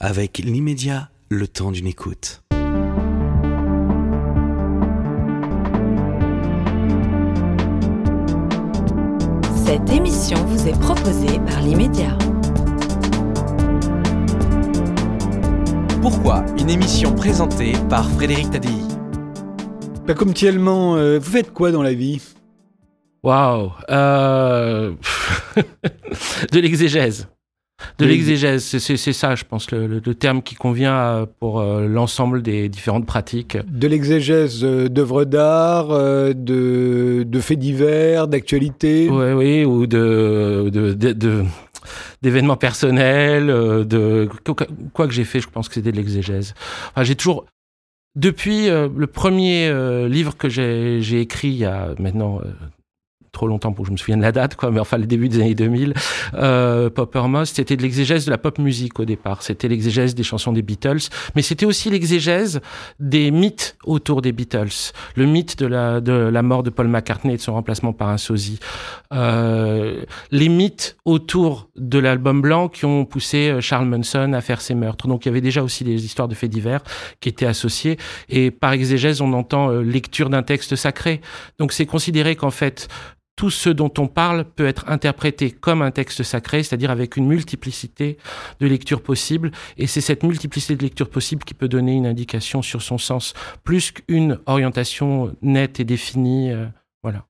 Avec l'immédiat, le temps d'une écoute. Cette émission vous est proposée par l'immédiat. Pourquoi une émission présentée par Frédéric Tadei? Pas comme tellement, euh, vous faites quoi dans la vie? Waouh euh... De l'exégèse. De l'exégèse, c'est- ça, je pense, le, le- le terme qui convient euh, pour euh, l'ensemble des différentes pratiques. De l'exégèse euh, d'œuvres d'art, euh, de, de faits divers, d'actualités Oui, oui, ou de de- de- de- d'événements personnels, de quoi, que j'ai fait, je pense que c'était de l'exégèse. Enfin, j'ai toujours, depuis le premier livre que j'ai écrit il y a maintenant trop longtemps pour que je me souvienne la date, quoi, mais enfin le début des années 2000, euh, Poppermost, c'était de l'exégèse de la pop musique au départ. C'était l'exégèse des chansons des Beatles, mais c'était aussi l'exégèse des mythes autour des Beatles. Le mythe de la, de la mort de Paul McCartney et de son remplacement par un sosie. Euh, les mythes autour de l'album blanc qui ont poussé euh, Charles Manson à faire ses meurtres. Donc il y avait déjà aussi des histoires de faits divers qui étaient associées. Et par exégèse, on entend euh, lecture d'un texte sacré. Donc c'est considéré qu'en fait, tout ce dont on parle peut être interprété comme un texte sacré, c'est-à-dire avec une multiplicité de lectures possibles. Et c'est cette multiplicité de lectures possibles qui peut donner une indication sur son sens, plus qu'une orientation nette et définie. euh, voilà.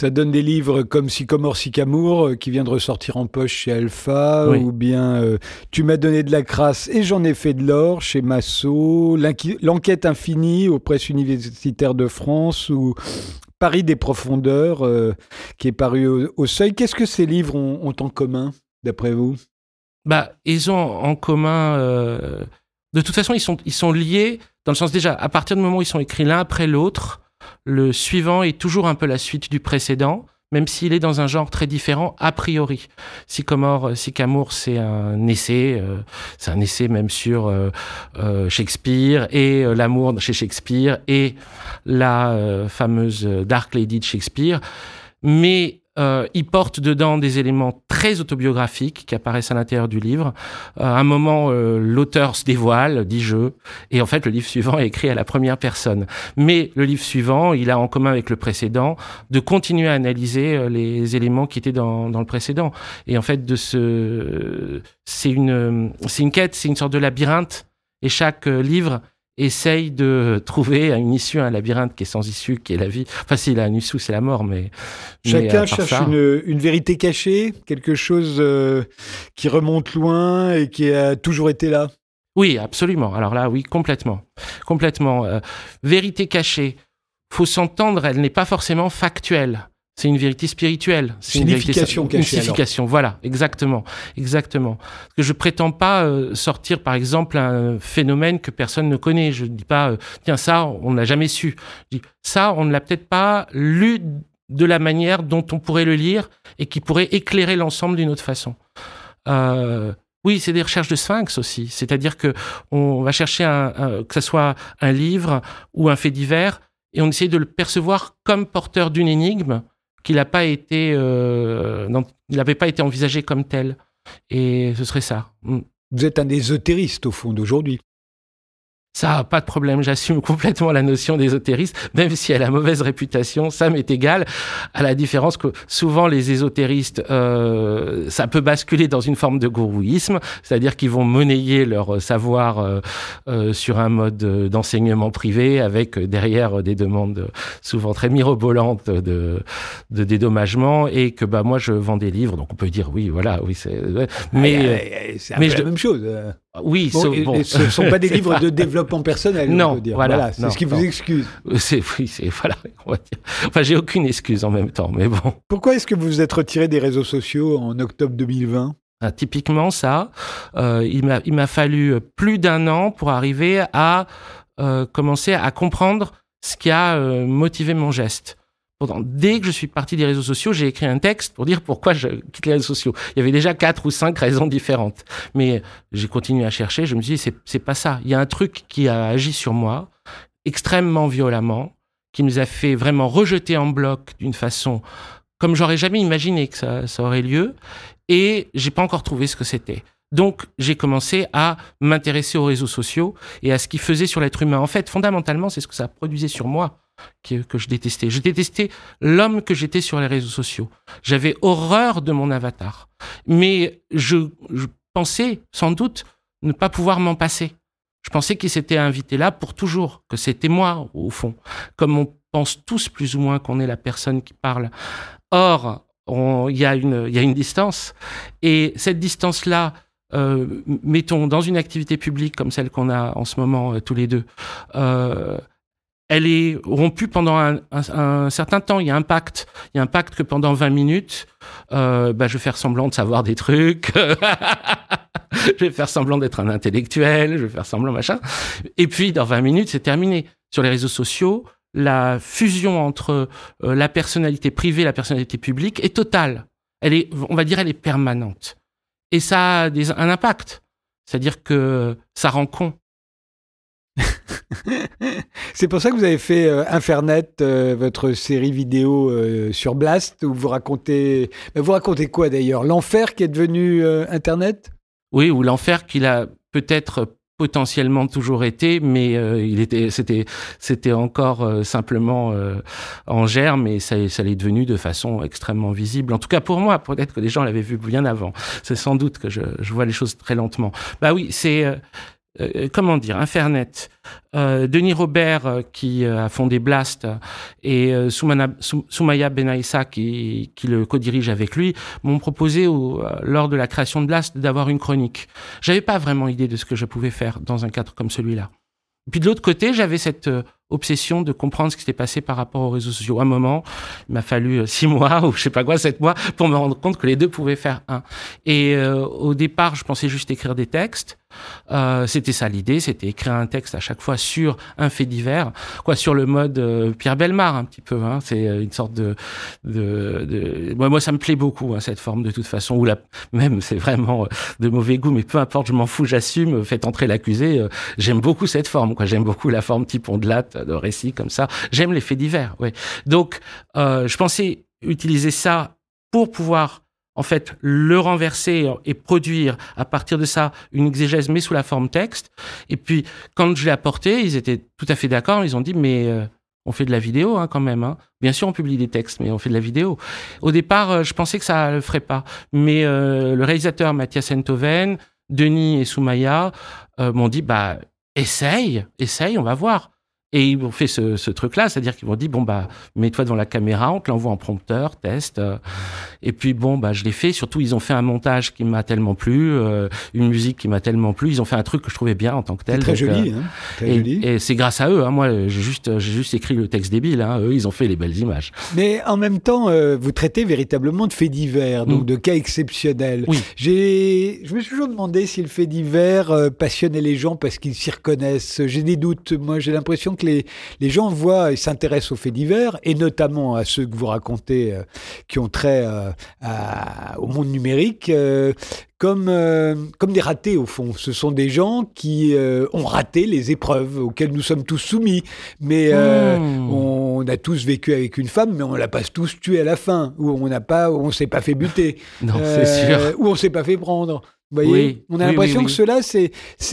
Ça donne des livres comme Sycomore Sycamore, euh, qui vient de ressortir en poche chez Alpha, Oui. ou bien euh, Tu m'as donné de la crasse et j'en ai fait de l'or chez Massot, L'enquête infinie aux presses universitaires de France, ou Paris des profondeurs, euh, qui est paru au, seuil. Qu'est-ce que ces livres ont, ont en commun, d'après vous? Bah, ils ont en commun. euh, De toute façon, ils sont, ils sont liés dans le sens déjà, à partir du moment où ils sont écrits l'un après l'autre, le suivant est toujours un peu la suite du précédent, même s'il est dans un genre très différent a priori. Sycomore, euh, Sycamore, c'est un essai, euh, c'est un essai même sur euh, euh, Shakespeare et l'amour chez Shakespeare et la fameuse Dark Lady de Shakespeare, mais euh, il porte dedans des éléments très autobiographiques qui apparaissent à l'intérieur du livre. Euh, à un moment, euh, l'auteur se dévoile, dit je, et en fait, le livre suivant est écrit à la première personne. Mais le livre suivant, il a en commun avec le précédent de continuer à analyser les éléments qui étaient dans, dans le précédent. Et en fait, de ce, c'est une, c'est une quête, c'est une sorte de labyrinthe, et chaque livre essaye de trouver une issue à un labyrinthe qui est sans issue, qui est la vie. Enfin, s'il a une issue, c'est la mort, mais... Chacun cherche ça- une, une vérité cachée, quelque chose euh, qui remonte loin et qui a toujours été là. Oui, absolument. Alors là, oui, complètement. Complètement. Euh, vérité cachée. Faut s'entendre, elle n'est pas forcément factuelle. C'est une vérité spirituelle. C'est une vérité- Signification Une cachée, alors. signification, voilà, exactement. Exactement. Parce que je prétends pas euh, sortir, par exemple, un phénomène que personne ne connaît. Je ne dis pas, euh, tiens, ça, on n'a jamais su. Je dis, ça, on ne l'a peut-être pas lu de la manière dont on pourrait le lire et qui pourrait éclairer l'ensemble d'une autre façon. Euh, oui, c'est des recherches de sphinx aussi. C'est-à-dire que on va chercher un, un- que ce soit un livre ou un fait divers et on essaye de le percevoir comme porteur d'une énigme qu'il euh, il n'avait pas été envisagé comme tel. Et ce serait ça. Mm. Vous êtes un ésotéristes au fond d'aujourd'hui. Ça, pas de problème, j'assume complètement la notion d'ésotérisme, même si elle a mauvaise réputation, ça m'est égal, à la différence que souvent les ésotéristes, euh, ça peut basculer dans une forme de gourouisme, c'est-à-dire qu'ils vont monnayer leur savoir euh, euh, sur un mode euh, d'enseignement privé, avec euh, derrière euh, des demandes souvent très mirobolantes de, de dédommagement, et que bah moi je vends des livres, donc on peut dire oui, voilà, oui, c'est... Mais... c'est un mais peu je- la même chose. Euh. oui, Bon, sauf- et- bon. et ce ne sont pas des livres de développement personnel, on Non, peut dire. voilà, c'est ce qui non. vous excuse. C'est oui, c'est voilà, on va dire. Enfin, j'ai aucune excuse en même temps, mais bon. Pourquoi est-ce que vous vous êtes retiré des réseaux sociaux en octobre 2020 Ah, typiquement, ça, euh, il m'a il m'a fallu plus d'un an pour arriver à euh, commencer à comprendre ce qui a euh, motivé mon geste. Pourtant, dès que je suis parti des réseaux sociaux, j'ai écrit un texte pour dire pourquoi je quitte les réseaux sociaux. Il y avait déjà quatre ou cinq raisons différentes. Mais j'ai continué à chercher. Je me suis dit, c'est, pas ça. Il y a un truc qui a agi sur moi extrêmement violemment, qui nous a fait vraiment rejeter en bloc d'une façon comme j'aurais jamais imaginé que ça, ça aurait lieu. Et j'ai pas encore trouvé ce que c'était. Donc, j'ai commencé à m'intéresser aux réseaux sociaux et à ce qu'ils faisaient sur l'être humain. En fait, fondamentalement, c'est ce que ça produisait sur moi que, je détestais. Je détestais l'homme que j'étais sur les réseaux sociaux. J'avais horreur de mon avatar. Mais je, pensais, sans doute, ne pas pouvoir m'en passer. Je pensais qu'il s'était invité là pour toujours, que c'était moi, au fond. Comme on pense tous plus ou moins qu'on est la personne qui parle. Or, il y, a une, y a une distance. Et cette distance-là, euh, mettons, dans une activité publique comme celle qu'on a en ce moment euh, tous les deux, euh, elle est rompue pendant un, certain temps. Il y a un pacte. Il y a un pacte que pendant 20 minutes, euh, bah, je vais faire semblant de savoir des trucs. je vais faire semblant d'être un intellectuel. Je vais faire semblant machin. Et puis, dans 20 minutes, c'est terminé. Sur les réseaux sociaux, la fusion entre euh, la personnalité privée et la personnalité publique est totale. Elle est, on va dire, elle est permanente. Et ça a un impact. C'est-à-dire que ça rend con. C'est pour ça que vous avez fait euh, Infernet, euh, votre série vidéo euh, sur Blast, où vous racontez. Vous racontez quoi d'ailleurs? L'enfer qui est devenu euh, Internet? Oui, ou l'enfer qu'il a peut-être potentiellement toujours été, mais il était, c'était, c'était encore simplement en germe et ça, ça l'est devenu de façon extrêmement visible. En tout cas pour moi, peut-être que les gens l'avaient vu bien avant. C'est sans doute que je, je, vois les choses très lentement. Bah oui, c'est euh, comment dire, Infernet. Euh, Denis Robert, euh, qui a fondé Blast, et Soumana, Soumaya Benaïssa, qui, qui le co-dirige avec lui, m'ont proposé, au, lors de la création de Blast, d'avoir une chronique. J'avais pas vraiment idée de ce que je pouvais faire dans un cadre comme celui-là. Puis de l'autre côté, j'avais cette obsession de comprendre ce qui s'était passé par rapport aux réseaux sociaux. À un moment, il m'a fallu euh, six mois ou je sais pas quoi, sept mois pour me rendre compte que les deux pouvaient faire un. Et euh, au départ, je pensais juste écrire des textes. Euh, c'était ça l'idée, c'était écrire un texte à chaque fois sur un fait divers, quoi, sur le mode euh, Pierre Belmar un petit peu. Hein, c'est une sorte de, de, de... Moi, moi, ça me plaît beaucoup hein, cette forme de toute façon. Ou la même, c'est vraiment de mauvais goût, mais peu importe, je m'en fous, j'assume. Faites entrer l'accusé. J'aime beaucoup cette forme. Quoi, j'aime beaucoup la forme type ondelate de récits comme ça. J'aime les faits divers. Donc, euh, je pensais utiliser ça pour pouvoir en fait le renverser et produire à partir de ça une exégèse mais sous la forme texte. Et puis quand je l'ai apporté, ils étaient tout à fait d'accord. Ils ont dit mais euh, on fait de la vidéo hein, quand même. Hein. Bien sûr, on publie des textes, mais on fait de la vidéo. Au départ, euh, je pensais que ça le ferait pas, mais le réalisateur Mathias Enthoven, Denis et Soumaya m'ont dit bah essaye, essaye, on va voir. Et ils ont fait ce, ce truc-là, c'est-à-dire qu'ils m'ont dit bon bah mets-toi devant la caméra, on te l'envoie en prompteur, test. Euh, et puis bon bah je l'ai fait. Surtout ils ont fait un montage qui m'a tellement plu, euh, une musique qui m'a tellement plu. Ils ont fait un truc que je trouvais bien en tant que tel. Très Donc, joli, euh, hein très et, joli. et c'est grâce à eux. Hein, moi j'ai juste j'ai juste écrit le texte débile. Hein, eux ils ont fait les belles images. Mais en même temps, euh, vous traitez véritablement de faits divers, donc Mm. de cas exceptionnels. Oui. J'ai, je me suis toujours demandé si le fait divers passionnait les gens parce qu'ils s'y reconnaissent. J'ai des doutes. Moi, j'ai l'impression que les, les gens voient et s'intéressent aux faits divers, et notamment à ceux que vous racontez euh, qui ont trait euh, à- au monde numérique. euh, comme, euh, comme des ratés au fond. Ce sont des gens qui euh, ont raté les épreuves auxquelles nous sommes tous soumis. Mais euh, Mmh. on a tous vécu avec une femme, mais on l'a pas tous tué à la fin, ou on n'a pas, on s'est pas fait buter, Non sûr. ou on s'est pas fait prendre. Vous voyez, Oui, on a oui, l'impression oui, que ceux-là, c'est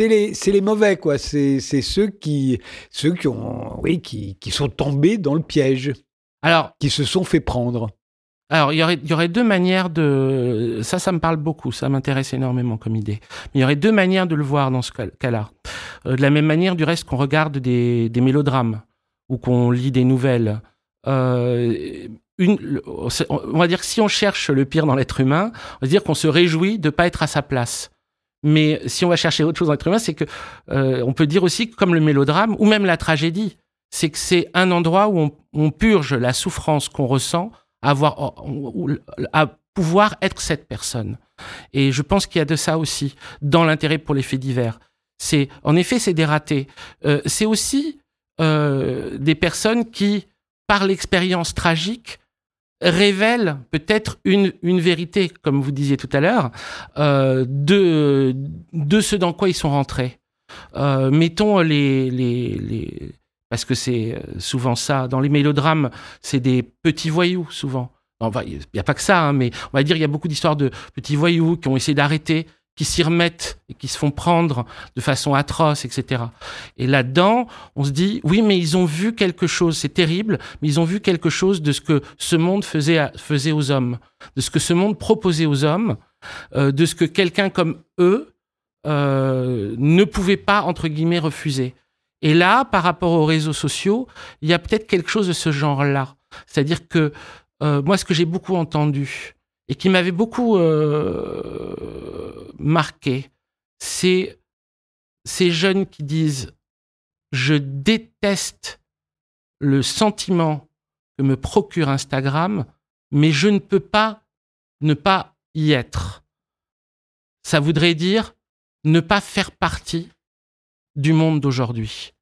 les mauvais quoi. C'est ceux qui ceux qui ont oui qui qui sont tombés dans le piège, Alors qui se sont fait prendre. Alors, il y, aurait, il y aurait deux manières de... Ça, ça me parle beaucoup, ça m'intéresse énormément comme idée. Mais il y aurait deux manières de le voir dans ce cas- cas-là. Euh, de la même manière, du reste, qu'on regarde des, des mélodrames ou qu'on lit des nouvelles. Euh, on va dire que si on cherche le pire dans l'être humain, on va dire qu'on se réjouit de ne pas être à sa place. Mais si on va chercher autre chose dans l'être humain, c'est que euh, on peut dire aussi que comme le mélodrame ou même la tragédie, c'est que c'est un endroit où on, purge la souffrance qu'on ressent à avoir à pouvoir être cette personne. Et je pense qu'il y a de ça aussi dans l'intérêt pour les faits divers. C'est en effet c'est des ratés. Euh, c'est aussi euh, des personnes qui, par l'expérience tragique, révèlent peut-être une, une vérité, comme vous disiez tout à l'heure, euh, de, de ce dans quoi ils sont rentrés. Euh, mettons les, les, les, parce que c'est souvent ça. Dans les mélodrames, c'est des petits voyous, souvent. Il n'y a pas que ça, hein, mais on va dire il y a beaucoup d'histoires de petits voyous qui ont essayé d'arrêter qui s'y remettent et qui se font prendre de façon atroce, etc. Et là-dedans, on se dit, oui, mais ils ont vu quelque chose, c'est terrible, mais ils ont vu quelque chose de ce que ce monde faisait, faisait aux hommes, de ce que ce monde proposait aux hommes, euh, de ce que quelqu'un comme eux euh, ne pouvait pas, entre guillemets, refuser. Et là, par rapport aux réseaux sociaux, il y a peut-être quelque chose de ce genre-là. C'est-à-dire que euh, moi, ce que j'ai beaucoup entendu, et qui m'avait beaucoup euh, marqué, c'est ces jeunes qui disent je déteste le sentiment que me procure Instagram, mais je ne peux pas ne pas y être. Ça voudrait dire ne pas faire partie du monde d'aujourd'hui.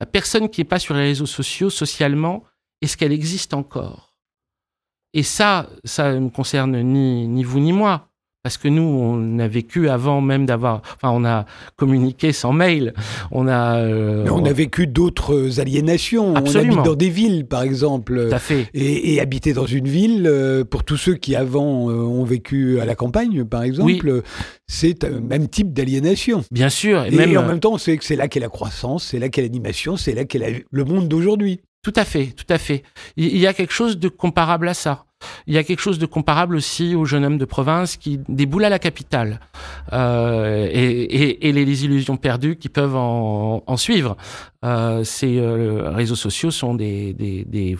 La personne qui n'est pas sur les réseaux sociaux, socialement, est-ce qu'elle existe encore? Et ça, ça ne concerne ni, ni vous ni moi. Parce que nous, on a vécu avant même d'avoir. Enfin, on a communiqué sans mail. On a. Euh, on a vécu d'autres aliénations. Absolument. On habite dans des villes, par exemple. Tout à fait. Et, et habiter dans une ville, euh, pour tous ceux qui avant euh, ont vécu à la campagne, par exemple, c'est un même type d'aliénation. Bien sûr. Et, même, en même temps, on sait que c'est là qu'est la croissance, c'est là qu'est l'animation, c'est là qu'est le monde d'aujourd'hui. Tout à fait, tout à fait. Il y a quelque chose de comparable à ça. Il y a quelque chose de comparable aussi au jeune homme de province qui déboule à la capitale euh, et, et, les illusions perdues qui peuvent en, en suivre. Euh, ces euh, réseaux sociaux sont des, des, des,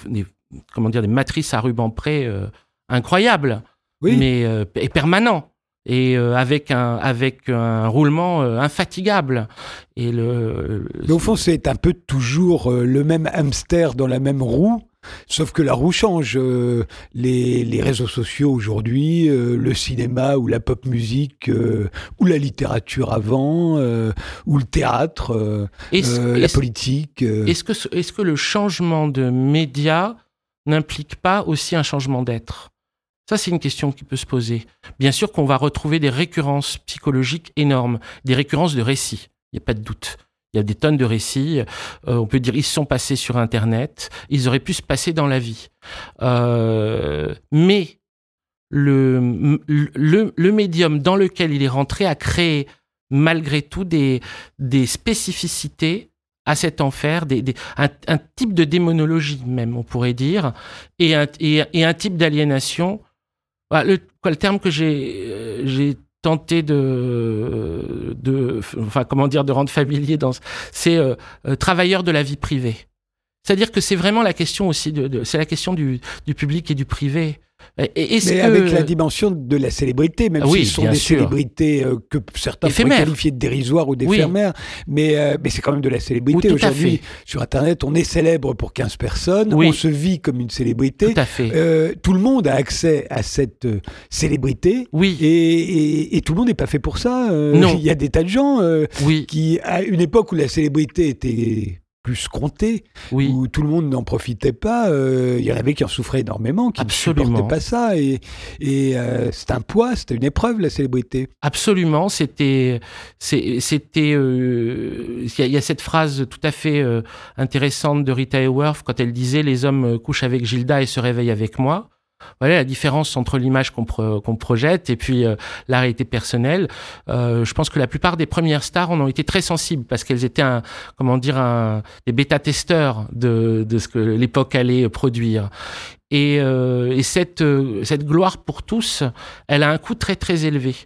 comment dire des matrices à ruban près euh, incroyables, oui. mais euh, et permanents et euh, avec un avec un roulement euh, infatigable et le, au fond c'est un peu toujours euh, le même hamster dans la même roue Sauf que la roue change. Euh, les, les, réseaux sociaux aujourd'hui, euh, le cinéma ou la pop musique euh, ou la littérature avant, ou le théâtre, la politique. Est-ce que, est que le changement de média n'implique pas aussi un changement d'être? Ça, c'est une question qui peut se poser. Bien sûr qu'on va retrouver des récurrences psychologiques énormes, des récurrences de récits, il n'y a pas de doute. Il y a des tonnes de récits. Euh, on peut dire ils sont passés sur Internet. Ils auraient pu se passer dans la vie. Euh, mais le, médium dans lequel il est rentré a créé malgré tout des, spécificités à cet enfer, un, type de démonologie même, on pourrait dire, et un type d'aliénation. Le, terme que j'ai euh, tenter de, de, enfin comment dire, de rendre familier dans, c'est euh, euh, travailleur de la vie privée. C'est-à-dire que c'est vraiment la question aussi de, de c'est la question du, du public et du privé. Et, mais avec la dimension de la célébrité, même oui, si ce sont des sûr. célébrités euh, que certains pourraient qualifier de dérisoires ou d'éphémères, oui. mais, euh, mais c'est quand même de la célébrité. Oui, Aujourd'hui, sur Internet, on est célèbre pour 15 personnes, oui. on se vit comme une célébrité. Tout à fait. Euh, tout le monde a accès à cette célébrité. Oui. Et, et, et tout le monde n'est pas fait pour ça. Non. Il y a des tas de gens oui. qui, à une époque où la célébrité était plus compté, oui. où tout le monde n'en profitait pas. Euh, il y en avait qui en souffraient énormément, qui Absolument. ne supportaient pas ça. Et, et euh, c'est un poids, c'était une épreuve, la célébrité. Absolument, c'était... c'était euh, Il y, a cette phrase tout à fait intéressante de Rita Hayworth quand elle disait « Les hommes couchent avec Gilda et se réveillent avec moi ». Voilà la différence entre l'image qu'on pro qu projette et puis euh, la réalité personnelle. Euh, je pense que la plupart des premières stars en ont été très sensibles parce qu'elles étaient un, comment dire, un, des bêta-testeurs de, de ce que l'époque allait produire. Et, euh, et cette, euh, cette gloire pour tous, elle a un coût très très élevé.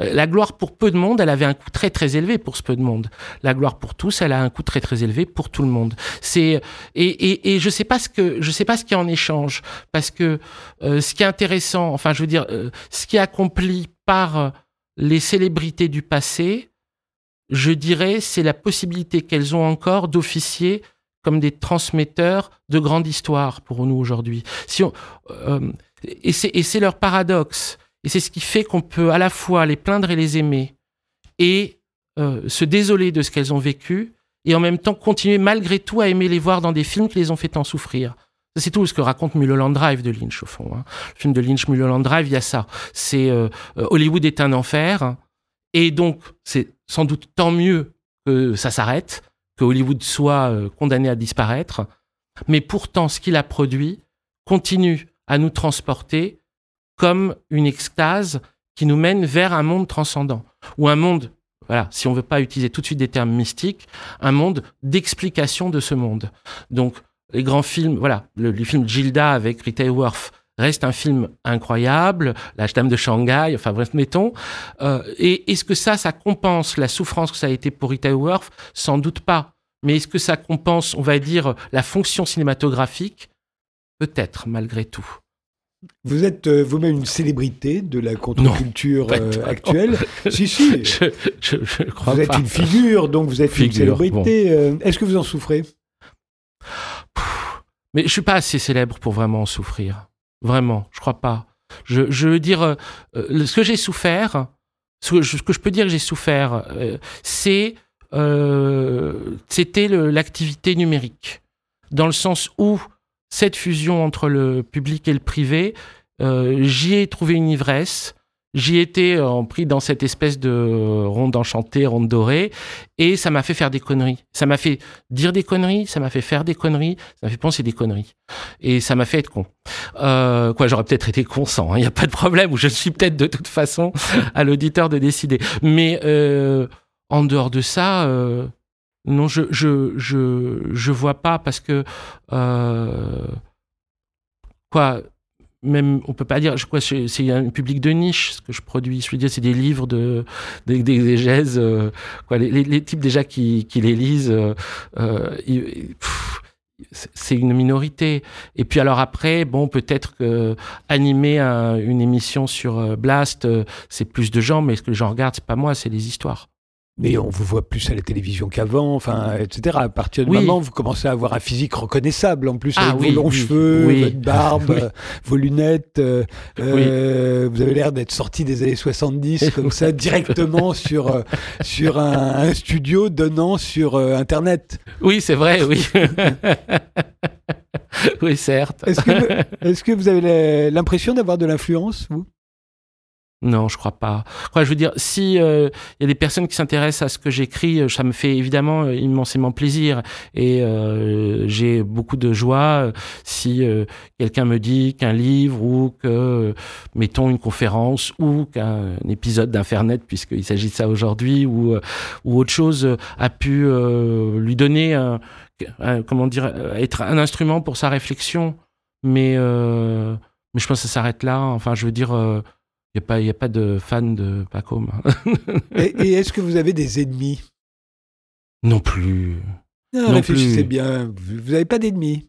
Euh, la gloire pour peu de monde, elle avait un coût très très élevé pour ce peu de monde. La gloire pour tous, elle a un coût très très élevé pour tout le monde. C'est et, et, et je sais pas ce que je sais pas ce qu'il y a en échange parce que euh, ce qui est intéressant, enfin je veux dire, euh, ce qui est accompli par les célébrités du passé, je dirais, c'est la possibilité qu'elles ont encore d'officier comme des transmetteurs de grandes histoires pour nous aujourd'hui. Si euh, et c'est leur paradoxe. Et c'est ce qui fait qu'on peut à la fois les plaindre et les aimer et euh, se désoler de ce qu'elles ont vécu et en même temps continuer malgré tout à aimer les voir dans des films qui les ont fait tant souffrir. C'est tout ce que raconte Mulholland Drive de Lynch au fond. Hein. Le film de Lynch, Mulholland Drive, il y a ça. C'est euh, Hollywood est un enfer et donc c'est sans doute tant mieux que ça s'arrête que Hollywood soit euh, condamné à disparaître, mais pourtant ce qu'il a produit continue à nous transporter comme une extase qui nous mène vers un monde transcendant ou un monde voilà, si on veut pas utiliser tout de suite des termes mystiques, un monde d'explication de ce monde. Donc, les grands films, voilà, le, le film Gilda avec Rita Hayworth reste un film incroyable, La Dame de Shanghai, enfin bref, mettons. Euh, et est-ce que ça, ça compense la souffrance que ça a été pour Rita Hayworth? Sans doute pas. Mais est-ce que ça compense, on va dire, la fonction cinématographique? Peut-être, malgré tout. Vous êtes euh, vous-même une célébrité de la contre-culture euh, actuelle. si, si. Je, je, je crois Vous êtes pas. une figure, donc vous êtes une célébrité. Est-ce que vous en souffrez? Mais je suis pas assez célèbre pour vraiment en souffrir. Vraiment, je crois pas. Je, veux dire, euh, euh, ce que j'ai souffert, ce que je, peux dire que j'ai souffert, euh, c'est c'était l'activité numérique, dans le sens où cette fusion entre le public et le privé, j'y ai trouvé une ivresse. J'y étais euh, pris dans cette espèce de ronde enchantée, ronde dorée, et ça m'a fait faire des conneries. Ça m'a fait dire des conneries, ça m'a fait faire des conneries, ça m'a fait penser des conneries. Et ça m'a fait être con. Euh, quoi, j'aurais peut-être été con sans, il n'y a pas de problème, ou je suis peut-être de toute façon à l'auditeur de décider. Mais euh, en dehors de ça, euh, non, je, je, je, je vois pas parce que. Euh, quoi même on peut pas dire je crois c'est un public de niche ce que je produis. Je veux dire c'est des livres de des- euh, quoi les, les, les types déjà qui, qui les lisent euh, euh, c'est- une minorité. Et puis alors après bon peut-être que animer un- une émission sur euh, Blast c'est plus de gens mais ce que les gens regardent c'est pas moi c'est les histoires Mais on vous voit plus à la télévision qu'avant, enfin, etc. À partir du Oui. moment où vous commencez à avoir un physique reconnaissable, en plus Ah avec oui, vos longs oui, cheveux, votre barbe, vos lunettes, euh, euh, vous avez l'air d'être sorti des années 70 comme ça, directement sur, euh, sur un, un studio donnant sur Internet. oui c'est vrai oui. Oui certes. Est-ce que, vous- est-ce que vous avez l'impression d'avoir de l'influence, vous? Non, je crois pas. Quoi, je veux dire, si il y a des personnes qui s'intéressent à ce que j'écris, euh, ça me fait évidemment euh, immensément plaisir et euh, j'ai beaucoup de joie euh, si euh, quelqu'un me dit qu'un livre ou que euh, mettons une conférence ou qu'un épisode d'Infernet puisqu'il s'agit de ça aujourd'hui ou euh, ou autre chose euh, a pu euh, lui donner un, un- comment dire euh, être un instrument pour sa réflexion. Mais euh, mais je pense que ça s'arrête là. Enfin, je veux dire. Il n'y a, pas- y a pas de fan de Paco. Et, et est-ce que vous avez des ennemis? Non plus. Non, Non Réfléchissez plus. bien, vous n'avez pas d'ennemis.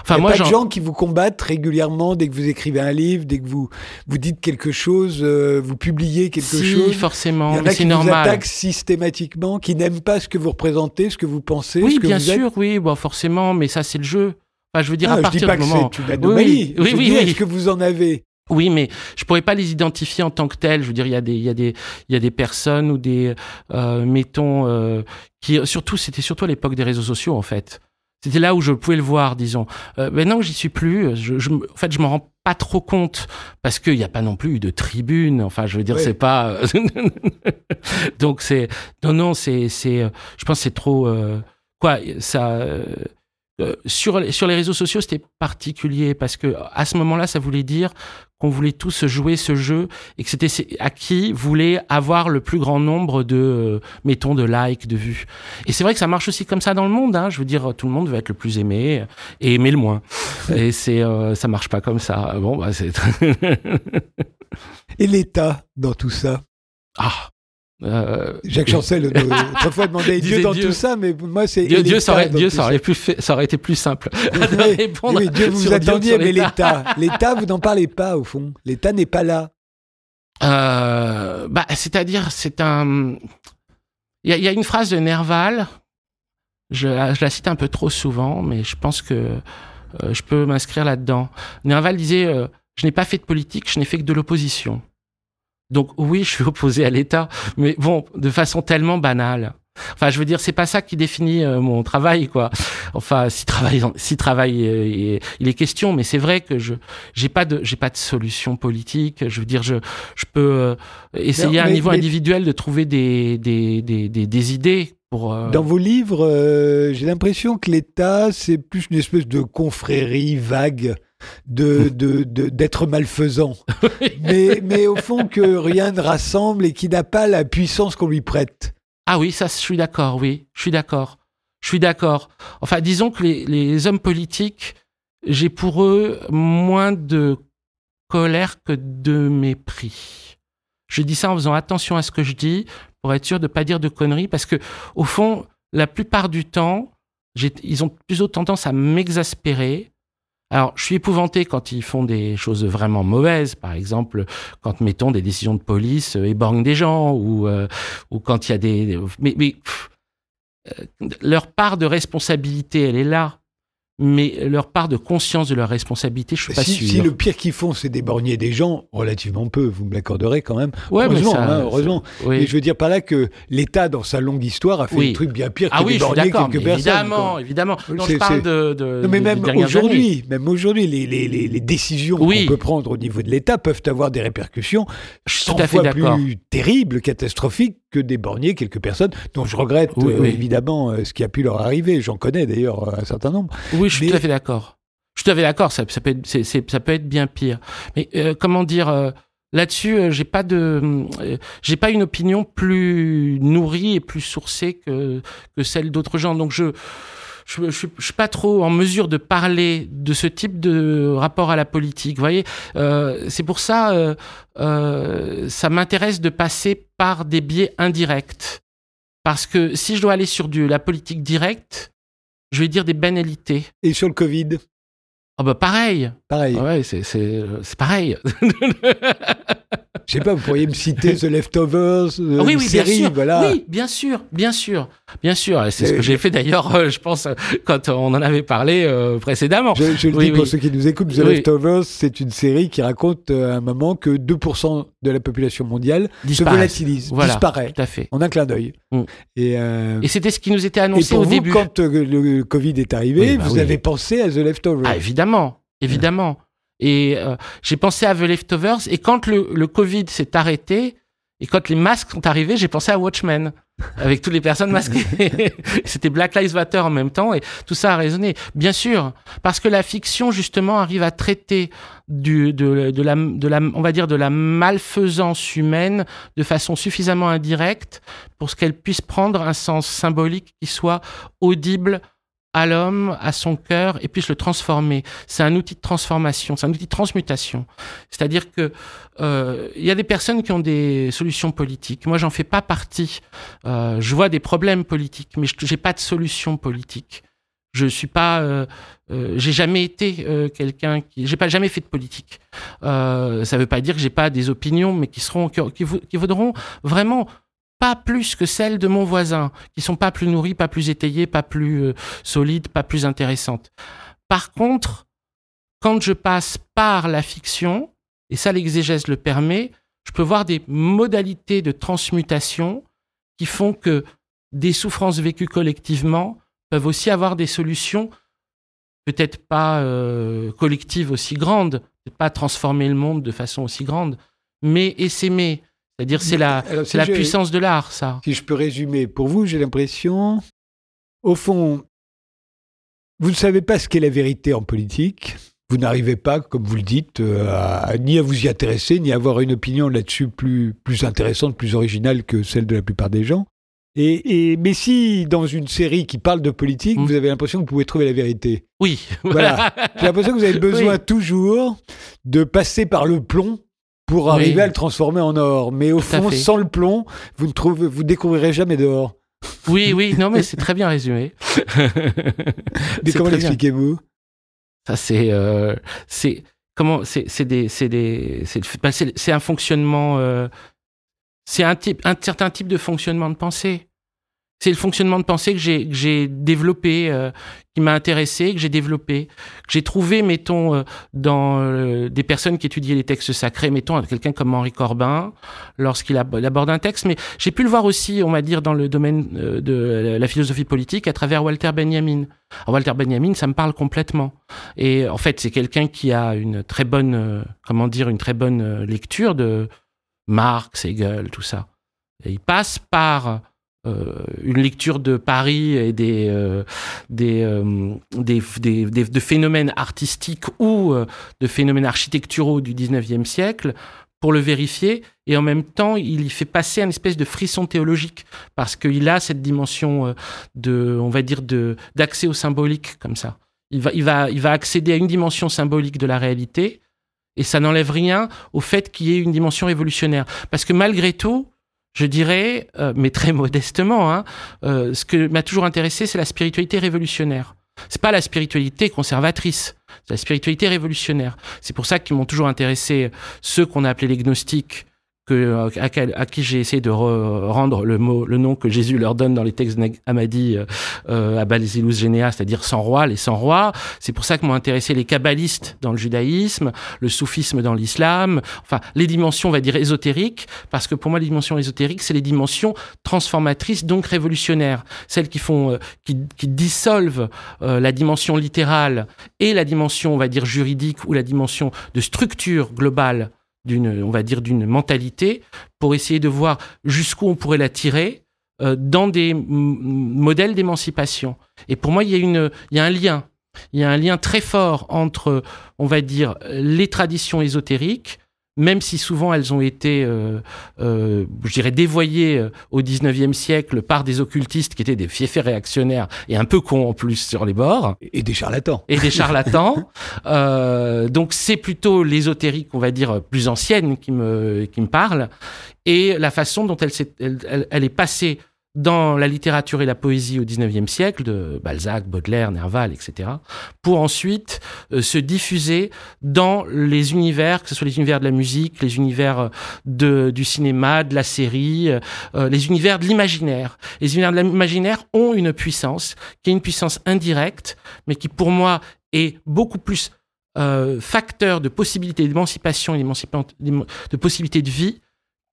Enfin, Il y a moi, pas de gens qui vous combattent régulièrement dès que vous écrivez un livre, dès que vous, vous dites quelque chose, euh, vous publiez quelque si, chose. Il forcément, c'est qui vous normal. attaquent systématiquement, qui n'aiment pas ce que vous représentez, ce que vous pensez, Oui, ce que bien vous êtes. sûr, oui, bon, forcément, mais ça, c'est le jeu. Enfin, je veux dire, Ah, à je partir dis pas du moment. c'est une anomalie. Oui, oui, oui, oui. Est-ce que vous en avez? Oui, mais je pourrais pas les identifier en tant que tels. Je veux dire, il y a des, il y a des, il y a des personnes ou des, euh, mettons, euh, qui, surtout, c'était surtout à l'époque des réseaux sociaux, en fait. C'était là où je pouvais le voir, disons. Euh, maintenant que j'y suis plus, je, je, en fait, je m'en rends pas trop compte parce qu'il n'y a pas non plus eu de tribune. Enfin, je veux dire, Ouais. c'est pas. euh, Donc c'est, non, non, c'est, c'est, euh, je pense que c'est trop. euh, quoi, ça. euh, euh, sur, les- sur les réseaux sociaux, c'était particulier parce que à ce moment-là, ça voulait dire qu'on voulait tous jouer ce jeu et que c'était à qui voulait avoir le plus grand nombre de, euh, mettons, de likes, de vues. Et c'est vrai que ça marche aussi comme ça dans le monde. Hein. Je veux dire, tout le monde veut être le plus aimé et aimer le moins. et c'est, euh, ça marche pas comme ça. Bon, bah c'est. Et l'État dans tout ça? Ah. Euh, Jacques Chancel, euh, autrefois demandait Dieu dans Dieu. tout ça, mais moi c'est. Dieu, Dieu, ça aurait, Dieu, ça aurait, pu fait- ça aurait été plus simple. de Oui, répondre oui, Dieu, vous attendiez, mais l'État. l'État, vous n'en parlez pas au fond. L'État n'est pas là. Euh, bah, c'est-à-dire, c'est un. Il y, a- il y a une phrase de Nerval. Je, la- je la cite un peu trop souvent, mais je pense que euh, je peux m'inscrire là-dedans. Nerval disait Je n'ai pas fait de politique, je n'ai fait que de l'opposition. Donc, oui, je suis opposé à l'État, mais bon, de façon tellement banale. Enfin, je veux dire, c'est pas ça qui définit euh, mon travail, quoi. Enfin, si travail, si travail, euh, il est- question, mais c'est vrai que je j'ai pas de j'ai pas de solution politique. Je veux dire, je je peux euh, essayer Mais- à un niveau mais- individuel de trouver des des des des, des idées pour. euh, Dans vos livres, j'ai l'impression que l'État, c'est plus une espèce de confrérie vague de d'être malfaisant, mais, mais au fond que rien ne rassemble et qui n'a pas la puissance qu'on lui prête. Ah oui, ça, je suis d'accord, oui, je suis d'accord. Je suis d'accord. Enfin, disons que les, les hommes politiques, j'ai pour eux moins de colère que de mépris. Je dis ça en faisant attention à ce que je dis pour être sûr de ne pas dire de conneries parce que, au fond, la plupart du temps, ils ont plutôt tendance à m'exaspérer. Alors, je suis épouvanté quand ils font des choses vraiment mauvaises, par exemple, quand, mettons, des décisions de police euh, éborgnent des gens ou, euh, ou quand il y a des. Mais, mais euh, leur part de responsabilité, elle est là. Mais leur part de conscience de leur responsabilité, je suis pas Si, sûr. si le pire qu'ils font, c'est d'éborgner des gens, relativement peu, vous me l'accorderez quand même. Ouais, mais heureusement, ça- hein, heureusement. Oui. Et je veux dire par là que l'État, dans sa longue histoire, a fait Oui. des trucs bien pires que Ah oui, je suis d'éborgner d'accord. quelques mais personnes. Évidemment, quoi. évidemment. Non, je parle de, de. Non, mais même aujourd'hui, même aujourd'hui, les, les, les, les décisions Oui. qu'on peut prendre au niveau de l'État peuvent avoir des répercussions Je suis 100 tout à fait fois plus terribles, catastrophiques que d'éborgner quelques personnes dont je regrette Oui, euh, oui. évidemment euh, ce qui a pu leur arriver. J'en connais d'ailleurs euh, un certain nombre. Oui, je suis Mais- tout à fait d'accord. Je suis tout à fait d'accord. Ça, ça peut être, ça peut être bien pire. Mais euh, comment dire là-dessus, j'ai pas de, j'ai pas une opinion plus nourrie et plus sourcée que que celle d'autres gens. Donc je je, je suis pas trop en mesure de parler de ce type de rapport à la politique. Vous voyez, Euh, c'est pour ça, euh, euh, ça m'intéresse de passer par des biais indirects. Parce que si je dois aller sur la politique directe, je vais dire des banalités. Et sur le Covid, Ah bah pareil. pareil. Ouais, c'est c'est c'est pareil. Je sais pas, vous pourriez me citer The Leftovers, euh, oui, une oui, série, bien sûr. voilà. Oui, bien sûr, bien sûr, bien sûr. Et C'est ce Euh, que j'ai fait d'ailleurs, euh, je pense, euh, quand on en avait parlé euh, précédemment. Je, je le Oui, dis pour ceux qui nous écoutent, The. Leftovers, c'est une série qui raconte à un moment que 2% de la population mondiale se volatilise, Voilà, disparaît, Tout à fait. en un clin d'œil. Mm. Et, Et c'était ce qui nous était et annoncé pour au vous, début. quand le Covid est arrivé, bah vous avez pensé à The Leftovers. Ah, évidemment, évidemment. Et euh, j'ai pensé à The Leftovers. Et quand le, le Covid s'est arrêté, et quand les masques sont arrivés, j'ai pensé à Watchmen, avec toutes les personnes masquées. C'était Black Lives Matter en même temps, et tout ça a résonné. Bien sûr, parce que la fiction, justement, arrive à traiter du, de, de, la, de la, on va dire, de la malfaisance humaine de façon suffisamment indirecte pour ce qu'elle puisse prendre un sens symbolique qui soit audible à l'homme, à son cœur, et puisse le transformer. C'est un outil de transformation, c'est un outil de transmutation. C'est-à-dire que euh, il y a des personnes qui ont des solutions politiques. Moi, j'en fais pas partie. Euh, je vois des problèmes politiques, mais j'ai pas de solution politique. Je suis pas, euh, euh, j'ai jamais été euh, quelqu'un qui, j'ai pas jamais fait de politique. Ça veut pas dire que j'ai pas des opinions, mais qui seront, qui, qui, qui vaudront vraiment pas plus que celles de mon voisin, qui sont pas plus nourries, pas plus étayées, pas plus euh, solides, pas plus intéressantes. Par contre, quand je passe par la fiction, et ça l'exégèse le permet, je peux voir des modalités de transmutation qui font que des souffrances vécues collectivement peuvent aussi avoir des solutions, peut-être pas euh, collectives aussi grandes, peut-être pas transformer le monde de façon aussi grande, mais essaimer. C'est-à-dire, c'est la, Alors, si c'est la je- puissance de l'art, ça. Si je peux résumer, pour vous, j'ai l'impression, au fond, vous ne savez pas ce qu'est la vérité en politique. Vous n'arrivez pas, comme vous le dites, euh, à, ni à vous y intéresser, ni à avoir une opinion là-dessus plus, plus intéressante, plus originale que celle de la plupart des gens. Et, et- mais si, dans une série qui parle de politique, Mm. vous avez l'impression que vous pouvez trouver la vérité. Oui, Voilà. J'ai l'impression que vous avez besoin Oui. toujours de passer par le plomb pour Oui. arriver à le transformer en or. Mais au Tout fond, sans le plomb, vous ne trouvez, vous découvrirez jamais d'or. oui, oui, non, mais c'est très bien résumé. Mais comment l'expliquez-vous? Ça, c'est, euh, c'est, comment, c'est, c'est des, c'est des, c'est, bah, c'est un fonctionnement, euh, c'est un type, un certain type de fonctionnement de pensée. C'est le fonctionnement de pensée que j'ai, développé, euh, qui m'a intéressé, que j'ai développé, que j'ai trouvé, mettons, euh, dans euh, des personnes qui étudiaient les textes sacrés, mettons, quelqu'un comme Henri Corbin, lorsqu'il ab- il aborde un texte, mais j'ai pu le voir aussi, on va dire, dans le domaine de la philosophie politique à travers Walter Benjamin. Alors, Walter Benjamin, ça me parle complètement. Et en fait, c'est quelqu'un qui a une très bonne, comment dire, une très bonne lecture de Marx, Hegel, tout ça. Et il passe par une lecture de Paris et des, des, des, des, de phénomènes artistiques ou de phénomènes architecturaux du 19e siècle pour le vérifier et en même temps il y fait passer un espèce de frisson théologique parce qu'il a cette dimension de on va dire de d'accès au symbolique comme ça il va, il va, il va accéder à une dimension symbolique de la réalité et ça n'enlève rien au fait qu'il y ait une dimension révolutionnaire. Parce que malgré tout, je dirais, euh, mais très modestement, hein, euh, ce que m'a toujours intéressé, c'est la spiritualité révolutionnaire. C'est pas la spiritualité conservatrice, c'est la spiritualité révolutionnaire. C'est pour ça qu'ils m'ont toujours intéressé ceux qu'on a appelés les gnostiques, que, à, qui j'ai essayé de rendre le mot, le nom que Jésus leur donne dans les textes Hamadi euh, euh, à Basilus Généa, c'est-à-dire sans roi, les sans rois. C'est pour ça que m'ont intéressé les kabbalistes dans le judaïsme, le soufisme dans l'islam, enfin les dimensions, on va dire ésotériques, parce que pour moi les dimensions ésotériques, c'est les dimensions transformatrices, donc révolutionnaires, celles qui font, euh, qui, qui, dissolvent euh, la dimension littérale et la dimension, on va dire juridique ou la dimension de structure globale d'une, on va dire, d'une mentalité pour essayer de voir jusqu'où on pourrait la tirer euh, dans des modèles d'émancipation. Et pour moi, il y a une, il y a un lien. Il y a un lien très fort entre, on va dire, les traditions ésotériques même si souvent elles ont été, euh, euh, je dirais, dévoyées euh, au 19e siècle par des occultistes qui étaient des fiefs réactionnaires et un peu cons en plus sur les bords. Et des charlatans. Et des charlatans. euh, donc c'est plutôt l'ésotérique, on va dire, plus ancienne qui me, qui me parle. Et la façon dont elle, est, elle, elle est passée dans la littérature et la poésie au XIXe siècle, de Balzac, Baudelaire, Nerval, etc., pour ensuite euh, se diffuser dans les univers, que ce soit les univers de la musique, les univers euh, du cinéma, de la série, euh, les univers de l'imaginaire. Les univers de l'imaginaire ont une puissance, qui est une puissance indirecte, mais qui pour moi est beaucoup plus facteur de possibilités d'émancipation et de possibilités de vie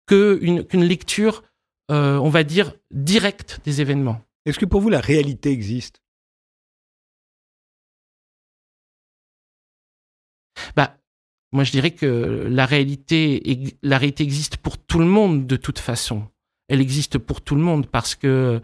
qu'une lecture euh, on va dire, direct des événements. Est-ce que pour vous la réalité existe? Bah, moi je dirais que la réalité, la réalité existe pour tout le monde de toute façon. Elle existe pour tout le monde parce que,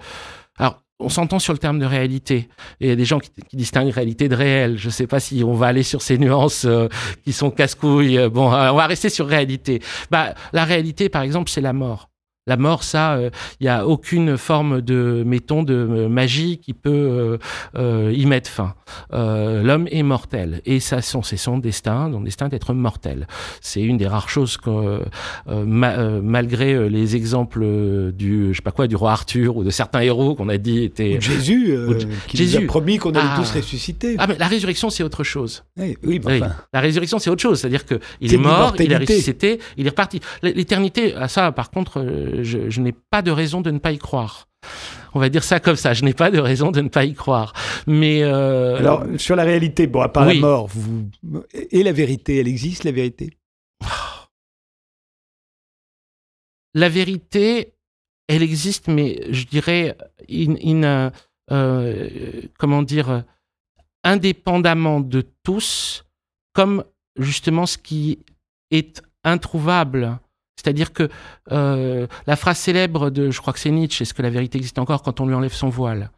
alors, on s'entend sur le terme de réalité. il y a des gens qui, distinguent réalité de réel. Je ne sais pas si on va aller sur ces nuances euh, qui sont casse-couilles. Bon, on va rester sur réalité. Bah, la réalité, par exemple, c'est la mort. La mort, ça, il euh, n'y a aucune forme de, mettons, de euh, magie qui peut euh, y mettre fin. L'homme est mortel et ça, c'est son destin, son destin d'être mortel. C'est une des rares choses que, malgré les exemples du, je sais pas quoi, du roi Arthur ou de certains héros qu'on a dit étaient Jésus, qui Jésus. nous a promis qu'on allait ah. tous ressusciter. Ah mais la résurrection, c'est autre chose. Oui, oui, enfin. La résurrection, c'est autre chose, c'est-à-dire que il est mort, il a ressuscité, il est reparti. L'éternité, ça, par contre je, n'ai pas de raison de ne pas y croire. On va dire ça comme ça. Je n'ai pas de raison de ne pas y croire. Mais euh, alors sur la réalité, bon, à part la mort, vous et la vérité, elle existe la vérité? La vérité, elle existe, mais je dirais, in, euh, comment dire, indépendamment de tous, comme justement ce qui est introuvable c'est-à-dire que euh, la phrase célèbre de, je crois que c'est Nietzsche, est-ce que la vérité existe encore quand on lui enlève son voile?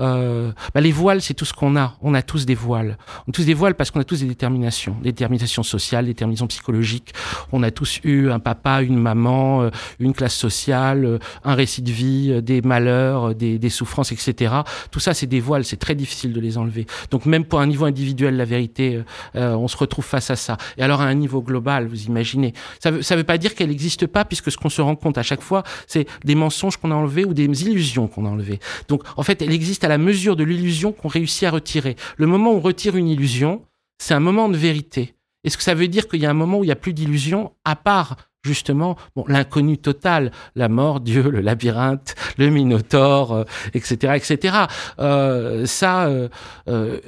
Euh, bah Les voiles, c'est tout ce qu'on a. On a tous des voiles. On a tous des voiles parce qu'on a tous des déterminations, des déterminations sociales, des déterminations psychologiques. On a tous eu un papa, une maman, euh, une classe sociale, euh, un récit de vie, euh, des malheurs, des, souffrances, etc. Tout ça, c'est des voiles. C'est très difficile de les enlever. Donc même pour un niveau individuel, la vérité, euh, on se retrouve face à ça. Et alors à un niveau global, vous imaginez, ça veut, ça veut pas dire qu'elle n'existe pas, puisque ce qu'on se rend compte à chaque fois, c'est des mensonges qu'on a enlevés ou des illusions qu'on a enlevées. Donc en fait, elle existe à la mesure de l'illusion qu'on réussit à retirer. Le moment où on retire une illusion, c'est un moment de vérité. Est-ce que ça veut dire qu'il y a un moment où il n'y a plus d'illusion, à part justement bon, l'inconnu total, la mort, Dieu, le labyrinthe, le Minotaure, etc., euh, etc. Euh, ça, euh, euh,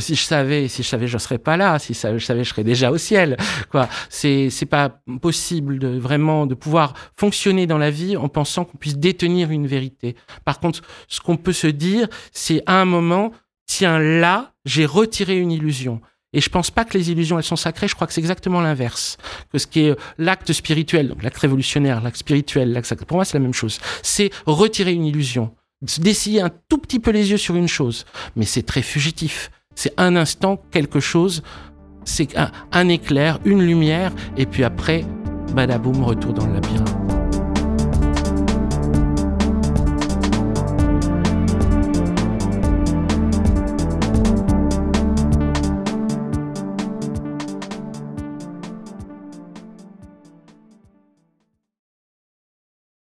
si je savais, si je savais, je serais pas là. Si je savais, je serais déjà au ciel. Quoi C'est c'est pas possible de vraiment de pouvoir fonctionner dans la vie en pensant qu'on puisse détenir une vérité. Par contre, ce qu'on peut se dire, c'est à un moment, tiens là, j'ai retiré une illusion. Et je pense pas que les illusions, elles sont sacrées. Je crois que c'est exactement l'inverse. Que ce qui est l'acte spirituel, donc l'acte révolutionnaire, l'acte spirituel, l'acte pour moi, c'est la même chose. C'est retirer une illusion. D'essayer un tout petit peu les yeux sur une chose. Mais c'est très fugitif. C'est un instant, quelque chose. C'est un, un éclair, une lumière. Et puis après, badaboum, retour dans le labyrinthe.